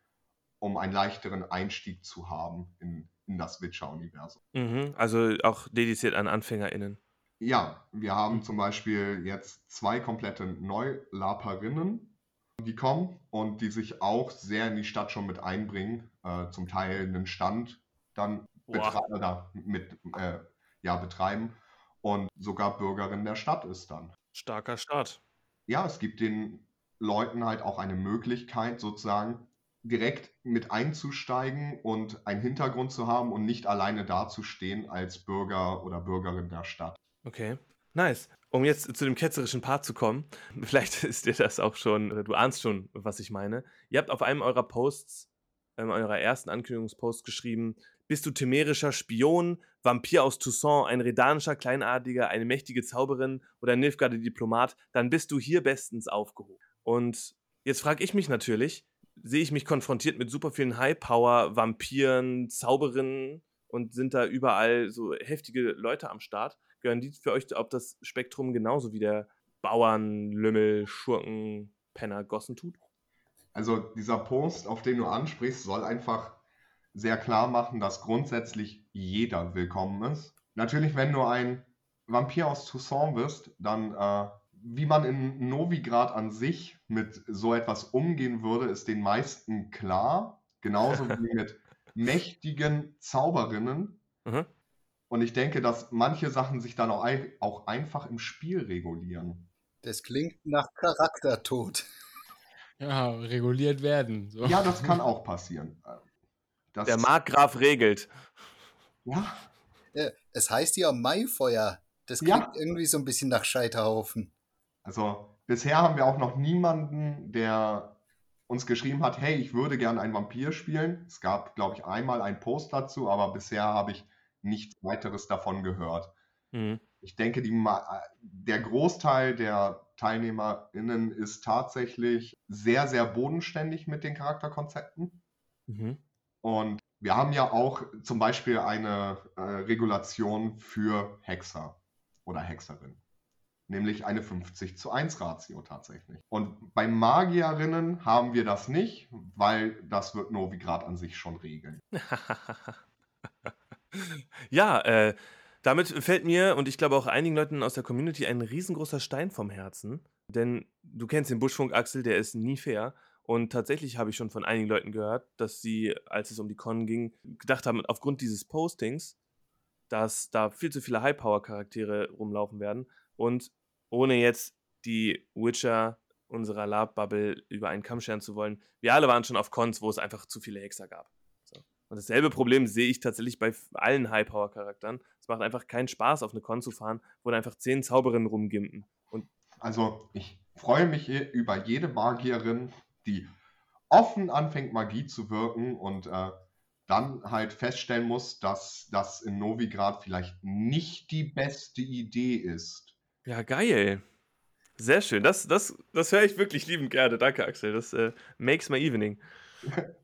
um einen leichteren Einstieg zu haben in, in das Witcher-Universum.
Mhm, also auch dediziert an AnfängerInnen.
Ja, wir haben zum Beispiel jetzt zwei komplette Neulaperinnen, die kommen und die sich auch sehr in die Stadt schon mit einbringen, äh, zum Teil einen Stand dann betre mit, äh, ja, betreiben und sogar Bürgerin der Stadt ist dann.
Starker Start.
Ja, es gibt den Leuten halt auch eine Möglichkeit, sozusagen direkt mit einzusteigen und einen Hintergrund zu haben und nicht alleine dazustehen als Bürger oder Bürgerin der Stadt.
Okay. Nice. Um jetzt zu dem ketzerischen Part zu kommen, vielleicht ist dir das auch schon, du ahnst schon, was ich meine. Ihr habt auf einem eurer Posts, ähm, eurer ersten Ankündigungspost geschrieben, bist du temerischer Spion, Vampir aus Toussaint, ein redanischer Kleinadliger, eine mächtige Zauberin oder ein Nilfgaarder Diplomat, dann bist du hier bestens aufgehoben. Und jetzt frage ich mich natürlich, sehe ich mich konfrontiert mit super vielen High-Power, Vampiren, Zauberinnen und sind da überall so heftige Leute am Start. Gehören die für euch auf das Spektrum genauso wie der Bauern, Lümmel, Schurken, Penner, Gossen tut?
Also dieser Post, auf den du ansprichst, soll einfach sehr klar machen, dass grundsätzlich jeder willkommen ist. Natürlich, wenn du ein Vampir aus Toussaint bist, dann äh, wie man in Novigrad an sich mit so etwas umgehen würde, ist den meisten klar. Genauso wie mit mächtigen Zauberinnen. Mhm. Und ich denke, dass manche Sachen sich dann auch, ein, auch einfach im Spiel regulieren.
Das klingt nach Charaktertod.
Ja, reguliert werden.
So. Ja, das kann auch passieren.
Das, Der Markgraf regelt.
Ja. ja. Es heißt ja Maifeuer. Das klingt ja. irgendwie so ein bisschen nach Scheiterhaufen.
Also bisher haben wir auch noch niemanden, der uns geschrieben hat, hey, ich würde gerne einen Vampir spielen. Es gab, glaube ich, einmal einen Post dazu, aber bisher habe ich nichts weiteres davon gehört. Mhm. Ich denke, die, der Großteil der TeilnehmerInnen ist tatsächlich sehr, sehr bodenständig mit den Charakterkonzepten. Mhm. Und wir haben ja auch zum Beispiel eine äh, Regulation für Hexer oder Hexerin nämlich eine 50 zu 1 Ratio tatsächlich. Und bei Magierinnen haben wir das nicht, weil das wird Novigrad an sich schon regeln.
ja, äh, damit fällt mir und ich glaube auch einigen Leuten aus der Community ein riesengroßer Stein vom Herzen. Denn du kennst den Buschfunk, Axel, der ist nie fair. Und tatsächlich habe ich schon von einigen Leuten gehört, dass sie, als es um die Con ging, gedacht haben, aufgrund dieses Postings, dass da viel zu viele High-Power-Charaktere rumlaufen werden und ohne jetzt die Witcher unserer Lab-Bubble über einen Kamm scheren zu wollen, wir alle waren schon auf Cons, wo es einfach zu viele Hexer gab. Und dasselbe Problem sehe ich tatsächlich bei allen High-Power-Charakteren. Es macht einfach keinen Spaß, auf eine Con zu fahren, wo da einfach zehn Zauberinnen rumgimpen. Und
also, ich freue mich über jede Magierin, die offen anfängt, Magie zu wirken und äh, dann halt feststellen muss, dass das in Novigrad vielleicht nicht die beste Idee ist.
Ja, geil. Sehr schön. Das, das, das höre ich wirklich liebend gerne. Danke, Axel. Das äh, makes my evening.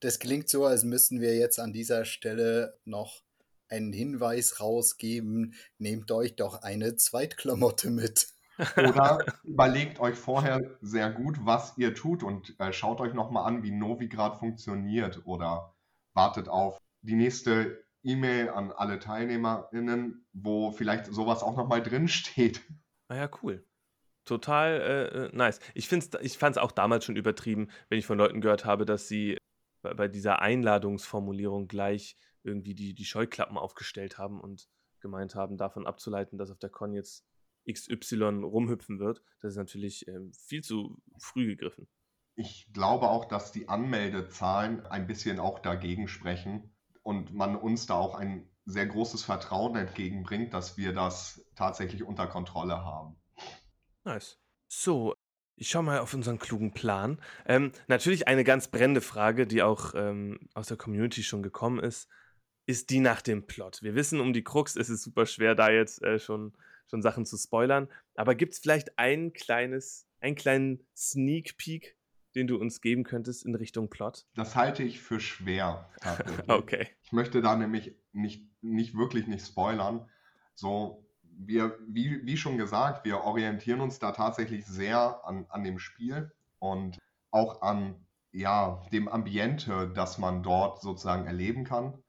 Das klingt so, als müssten wir jetzt an dieser Stelle noch einen Hinweis rausgeben. Nehmt euch doch eine Zweitklamotte mit.
Oder überlegt euch vorher sehr gut, was ihr tut und äh, schaut euch nochmal an, wie Novigrad funktioniert. Oder wartet auf die nächste E-Mail an alle TeilnehmerInnen, wo vielleicht sowas auch nochmal drin steht.
Naja, ah cool. Total äh, äh nice. Ich, ich fand es auch damals schon übertrieben, wenn ich von Leuten gehört habe, dass sie bei, bei dieser Einladungsformulierung gleich irgendwie die, die Scheuklappen aufgestellt haben und gemeint haben, davon abzuleiten, dass auf der Con jetzt XY rumhüpfen wird. Das ist natürlich ähm, viel zu früh gegriffen.
Ich glaube auch, dass die Anmeldezahlen ein bisschen auch dagegen sprechen und man uns da auch ein sehr großes Vertrauen entgegenbringt, dass wir das tatsächlich unter Kontrolle haben.
Nice. So, ich schaue mal auf unseren klugen Plan. Ähm, natürlich eine ganz brennende Frage, die auch ähm, aus der Community schon gekommen ist, ist die nach dem Plot. Wir wissen um die Krux, es ist super schwer, da jetzt äh, schon, schon Sachen zu spoilern. Aber gibt es vielleicht ein kleines, einen kleinen Sneak Peek den du uns geben könntest in Richtung Plot?
Das halte ich für schwer.
okay.
Ich möchte da nämlich nicht, nicht wirklich nicht spoilern. So, wir, wie, wie schon gesagt, wir orientieren uns da tatsächlich sehr an, an dem Spiel und auch an ja, dem Ambiente, das man dort sozusagen erleben kann.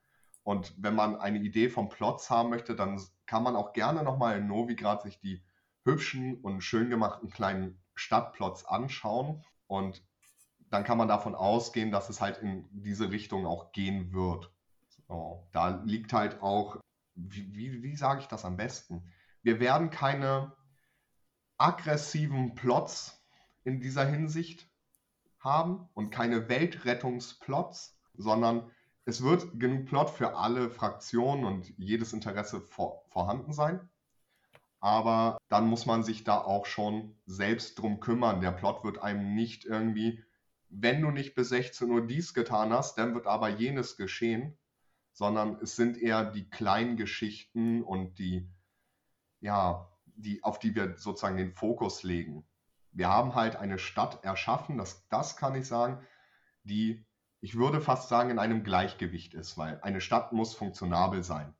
Und wenn man eine Idee vom Plots haben möchte, dann kann man auch gerne nochmal in Novigrad sich die hübschen und schön gemachten kleinen Stadtplots anschauen. Und dann kann man davon ausgehen, dass es halt in diese Richtung auch gehen wird. So, da liegt halt auch, wie, wie, wie sage ich das am besten? Wir werden keine aggressiven Plots in dieser Hinsicht haben und keine Weltrettungsplots, sondern es wird genug Plot für alle Fraktionen und jedes Interesse vor, vorhanden sein. aber dann muss man sich da auch schon selbst drum kümmern. Der Plot wird einem nicht irgendwie, wenn du nicht bis 16 Uhr dies getan hast, dann wird aber jenes geschehen, sondern es sind eher die kleinen Geschichten und die, ja, die, auf die wir sozusagen den Fokus legen. Wir haben halt eine Stadt erschaffen, das, das kann ich sagen, die, ich würde fast sagen, in einem Gleichgewicht ist, weil eine Stadt muss funktionabel sein.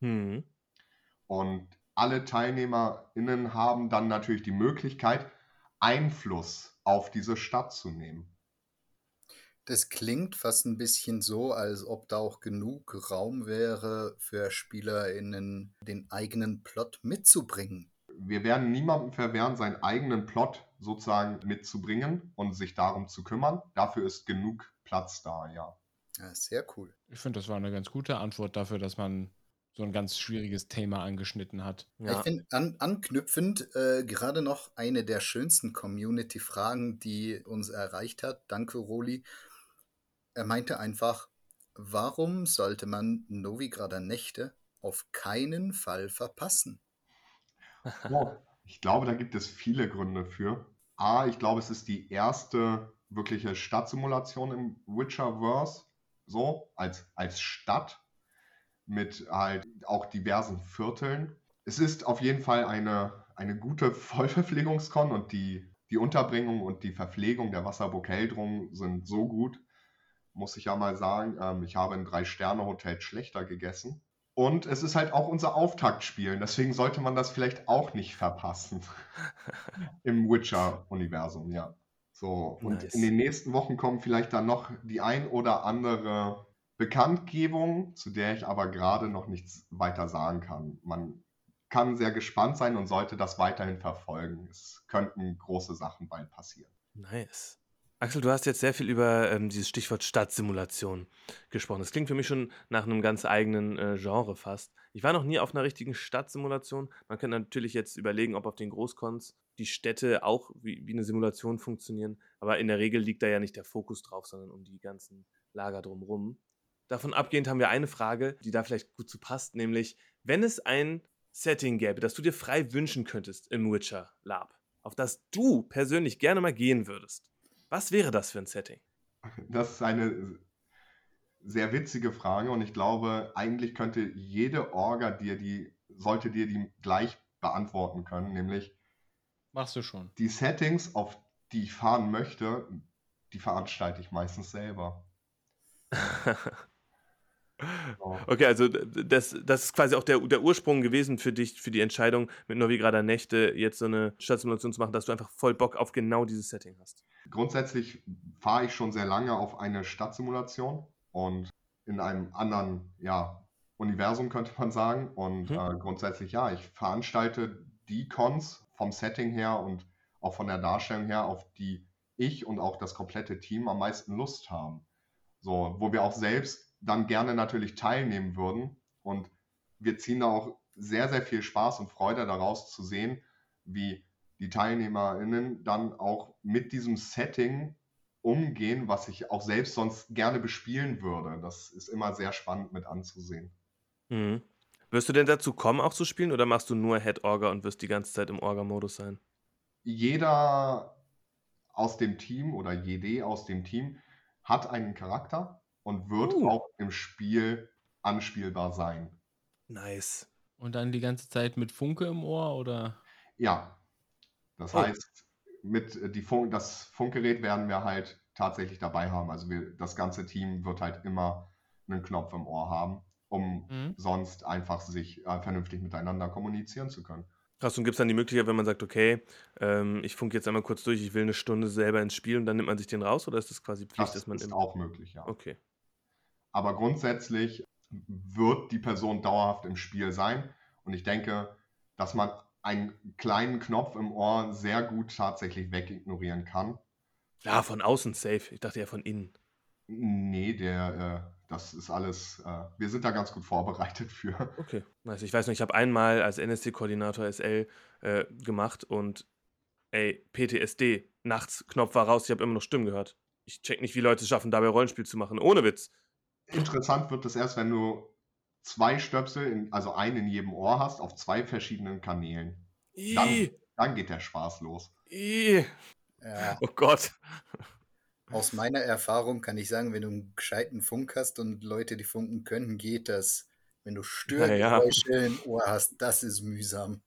Hm.
Und alle TeilnehmerInnen haben dann natürlich die Möglichkeit, Einfluss auf diese Stadt zu nehmen.
Das klingt fast ein bisschen so, als ob da auch genug Raum wäre für SpielerInnen, den eigenen Plot mitzubringen.
Wir werden niemandem verwehren, seinen eigenen Plot sozusagen mitzubringen und sich darum zu kümmern. Dafür ist genug Platz da, ja.
ja sehr cool.
Ich finde, das war eine ganz gute Antwort dafür, dass man so ein ganz schwieriges Thema angeschnitten hat.
Ja. Ich finde an, anknüpfend äh, gerade noch eine der schönsten Community-Fragen, die uns erreicht hat. Danke, Roli. Er meinte einfach, warum sollte man Novigrader Nächte auf keinen Fall verpassen?
Oh, ich glaube, da gibt es viele Gründe für. A, ich glaube, es ist die erste wirkliche Stadtsimulation im Witcherverse, so als, als Stadt mit halt auch diversen Vierteln. Es ist auf jeden Fall eine, eine gute Vollverpflegungskon und die, die Unterbringung und die Verpflegung der Wasserburg Heldrung sind so gut, muss ich ja mal sagen. Ähm, ich habe in Drei-Sterne-Hotel schlechter gegessen. Und es ist halt auch unser Auftaktspiel. Deswegen sollte man das vielleicht auch nicht verpassen. Im Witcher-Universum, ja. So, und nice. in den nächsten Wochen kommen vielleicht dann noch die ein oder andere Bekanntgebung, zu der ich aber gerade noch nichts weiter sagen kann. Man kann sehr gespannt sein und sollte das weiterhin verfolgen. Es könnten große Sachen bald passieren.
Nice. Axel, du hast jetzt sehr viel über ähm, dieses Stichwort Stadtsimulation gesprochen. Das klingt für mich schon nach einem ganz eigenen äh, Genre fast. Ich war noch nie auf einer richtigen Stadtsimulation. Man kann natürlich jetzt überlegen, ob auf den Großkons die Städte auch wie, wie eine Simulation funktionieren. Aber in der Regel liegt da ja nicht der Fokus drauf, sondern um die ganzen Lager drumherum. Davon abgehend haben wir eine Frage, die da vielleicht gut zu passt, nämlich, wenn es ein Setting gäbe, das du dir frei wünschen könntest im Witcher Lab, auf das du persönlich gerne mal gehen würdest, was wäre das für ein Setting?
Das ist eine sehr witzige Frage und ich glaube, eigentlich könnte jede Orga dir die, sollte dir die gleich beantworten können, nämlich
Machst du schon.
Die Settings, auf die ich fahren möchte, die veranstalte ich meistens selber.
Okay, also das, das ist quasi auch der, der Ursprung gewesen für dich, für die Entscheidung, mit Novigrader Nächte jetzt so eine Stadtsimulation zu machen, dass du einfach voll Bock auf genau dieses Setting hast.
Grundsätzlich fahre ich schon sehr lange auf eine Stadtsimulation und in einem anderen ja, Universum, könnte man sagen. Und hm. äh, grundsätzlich, ja, ich veranstalte die Cons vom Setting her und auch von der Darstellung her, auf die ich und auch das komplette Team am meisten Lust haben. So, wo wir auch selbst dann gerne natürlich teilnehmen würden. Und wir ziehen da auch sehr, sehr viel Spaß und Freude daraus zu sehen, wie die TeilnehmerInnen dann auch mit diesem Setting umgehen, was ich auch selbst sonst gerne bespielen würde. Das ist immer sehr spannend mit anzusehen.
Mhm. Wirst du denn dazu kommen, auch zu spielen, oder machst du nur Head-Orga und wirst die ganze Zeit im Orga-Modus sein?
Jeder aus dem Team oder jede aus dem Team hat einen Charakter und wird uh. auch im Spiel anspielbar sein.
Nice.
Und dann die ganze Zeit mit Funke im Ohr, oder?
Ja. Das oh. heißt, mit äh, die Fun das Funkgerät werden wir halt tatsächlich dabei haben. Also wir, das ganze Team wird halt immer einen Knopf im Ohr haben, um mhm. sonst einfach sich äh, vernünftig miteinander kommunizieren zu können.
Krass, und gibt es dann die Möglichkeit, wenn man sagt, okay, ähm, ich funke jetzt einmal kurz durch, ich will eine Stunde selber ins Spiel und dann nimmt man sich den raus oder ist das quasi Pflicht,
das
dass man
ist auch möglich, ja.
Okay.
Aber grundsätzlich wird die Person dauerhaft im Spiel sein. Und ich denke, dass man einen kleinen Knopf im Ohr sehr gut tatsächlich wegignorieren kann.
Ja, von außen safe. Ich dachte ja von innen.
Nee, der, äh, das ist alles, äh, wir sind da ganz gut vorbereitet für.
Okay, nice. Ich weiß noch, ich habe einmal als NSC-Koordinator SL äh, gemacht und ey, PTSD, nachts Knopf war raus, ich habe immer noch Stimmen gehört. Ich check nicht, wie Leute es schaffen, dabei Rollenspiel zu machen. Ohne Witz.
Interessant wird es erst, wenn du zwei Stöpsel, in, also einen in jedem Ohr hast, auf zwei verschiedenen Kanälen. Dann, dann geht der Spaß los.
Ja,
Oh Gott.
aus meiner Erfahrung kann ich sagen, wenn du einen gescheiten Funk hast und Leute, die funken können, geht das. Wenn du Störgeräusche im Ohr hast, das ist mühsam.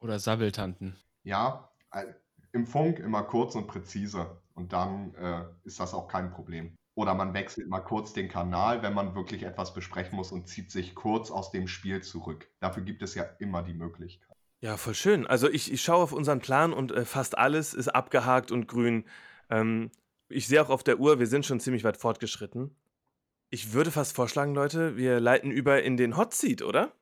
Oder Sabbeltanten.
Ja, äh, im Funk immer kurz und präzise und dann äh, ist das auch kein Problem. Oder man wechselt mal kurz den Kanal, wenn man wirklich etwas besprechen muss und zieht sich kurz aus dem Spiel zurück. Dafür gibt es ja immer die Möglichkeit.
Ja, voll schön. Also ich, ich schaue auf unseren Plan und äh, fast alles ist abgehakt und grün. Ähm, ich sehe auch auf der Uhr, wir sind schon ziemlich weit fortgeschritten. Ich würde fast vorschlagen, Leute, wir leiten über in den Hot Seat, oder?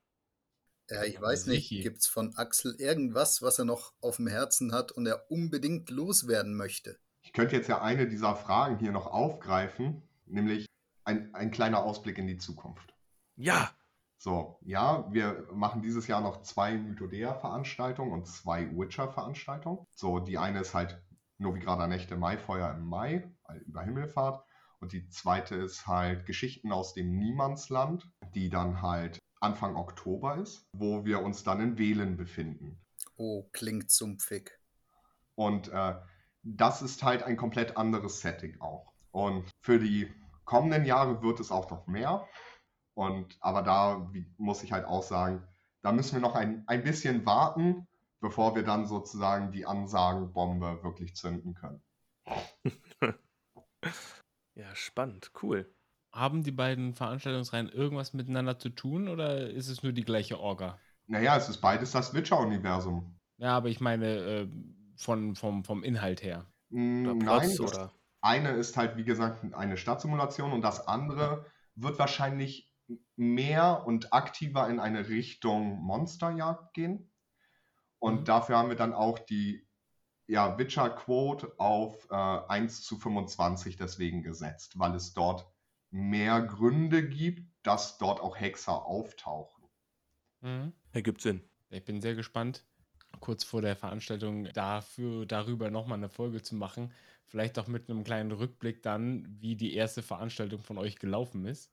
Ja, ich weiß nicht, gibt es von Axel irgendwas, was er noch auf dem Herzen hat und er unbedingt loswerden möchte?
Ich könnte jetzt ja eine dieser Fragen hier noch aufgreifen, nämlich ein, ein kleiner Ausblick in die Zukunft.
Ja.
So, ja, wir machen dieses Jahr noch zwei Mythodea-Veranstaltungen und zwei Witcher-Veranstaltungen. So, die eine ist halt Novigrader Nächte Maifeuer im Mai, über Himmelfahrt. Und die zweite ist halt Geschichten aus dem Niemandsland, die dann halt Anfang Oktober ist, wo wir uns dann in Wählen befinden.
Oh, klingt sumpfig.
Und äh, das ist halt ein komplett anderes Setting auch. Und für die kommenden Jahre wird es auch noch mehr. Und aber da wie, muss ich halt auch sagen, da müssen wir noch ein, ein bisschen warten, bevor wir dann sozusagen die Ansagenbombe wirklich zünden können.
Ja, spannend, cool.
Haben die beiden Veranstaltungsreihen irgendwas miteinander zu tun oder ist es nur die gleiche Orga?
Naja, es ist beides das Witcher-Universum.
Ja, aber ich meine äh, von, vom, vom Inhalt her.
Mm,
Oder
Nein,
Plots,
das
oder?
eine ist halt, wie gesagt, eine Stadtsimulation und das andere wird wahrscheinlich mehr und aktiver in eine Richtung Monsterjagd gehen. Und
Mhm.
dafür haben wir dann auch die ja, Witcher Quote auf äh, 1 zu 25 deswegen gesetzt, weil es dort mehr Gründe gibt, dass dort auch Hexer auftauchen.
Mhm.
Ergibt Sinn.
Ich bin sehr gespannt, kurz vor der Veranstaltung dafür, darüber nochmal eine Folge zu machen. Vielleicht auch mit einem kleinen Rückblick dann, wie die erste Veranstaltung von euch gelaufen ist.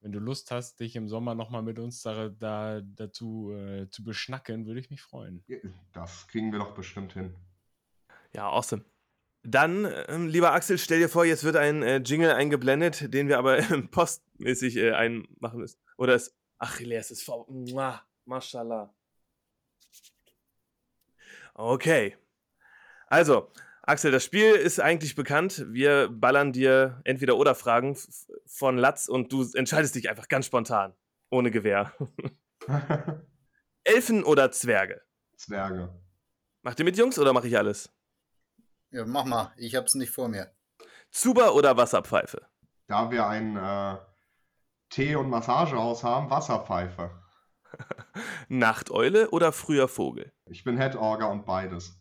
Wenn du Lust hast, dich im Sommer nochmal mit uns da, da, dazu äh, zu beschnacken, würde ich mich freuen.
Das kriegen wir doch bestimmt hin.
Ja, awesome. Dann, ähm, lieber Axel, stell dir vor, jetzt wird ein äh, Jingle eingeblendet, den wir aber postmäßig äh, einmachen müssen. Oder ist Achilles ist vor. Mua, Mashallah. Okay. Also, Axel, das Spiel ist eigentlich bekannt. Wir ballern dir entweder oder Fragen von Latz und du entscheidest dich einfach ganz spontan. Ohne Gewehr. Elfen oder Zwerge?
Zwerge.
Macht ihr mit Jungs oder mache ich alles?
Ja, mach mal, ich hab's nicht vor mir.
Zuber oder Wasserpfeife?
Da wir ein äh, Tee- und Massagehaus haben, Wasserpfeife.
Nachteule oder früher Vogel?
Ich bin Head-Orger und beides.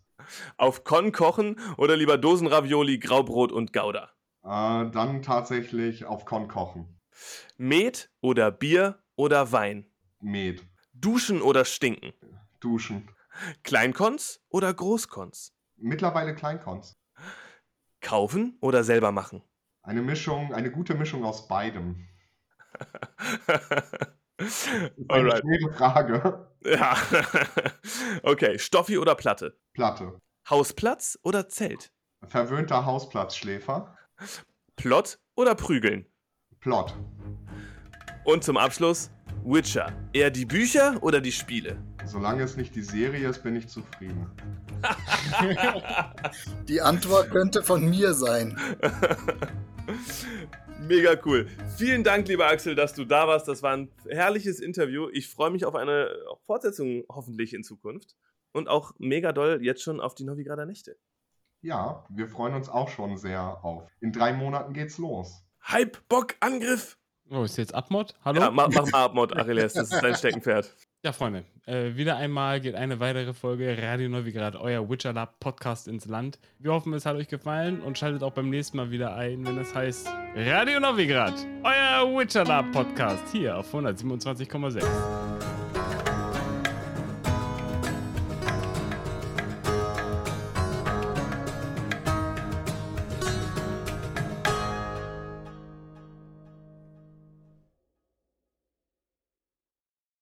Auf Con kochen oder lieber Dosenravioli, Graubrot und Gouda?
Äh, dann tatsächlich auf Con kochen.
Met oder Bier oder Wein?
Met.
Duschen oder stinken?
Duschen.
Kleinkons oder Großkons?
Mittlerweile Kleinkons.
Kaufen oder selber machen?
Eine Mischung, eine gute Mischung aus beidem. Das ist eine
Alright.
schwere Frage.
Ja. okay, Stoffi oder Platte?
Platte.
Hausplatz oder Zelt?
Verwöhnter Hausplatzschläfer.
Plot oder Prügeln?
Plot.
Und zum Abschluss Witcher. Eher die Bücher oder die Spiele?
Solange es nicht die Serie ist, bin ich zufrieden.
Die Antwort könnte von mir sein.
Mega cool. Vielen Dank, lieber Axel, dass du da warst. Das war ein herrliches Interview. Ich freue mich auf eine Fortsetzung hoffentlich in Zukunft. Und auch mega doll jetzt schon auf die Novigrader Nächte.
Ja, wir freuen uns auch schon sehr auf. In drei Monaten geht's los.
Hype, Bock, Angriff!
Oh, ist jetzt Abmod? Hallo?
Ja, mach, mach mal Abmod, Achilles. Das ist dein Steckenpferd.
Ja, Freunde, äh, wieder einmal geht eine weitere Folge Radio Novigrad, euer Witcher Podcast ins Land. Wir hoffen, es hat euch gefallen und schaltet auch beim nächsten Mal wieder ein, wenn es heißt Radio Novigrad, euer Witcher Podcast hier auf 127,6.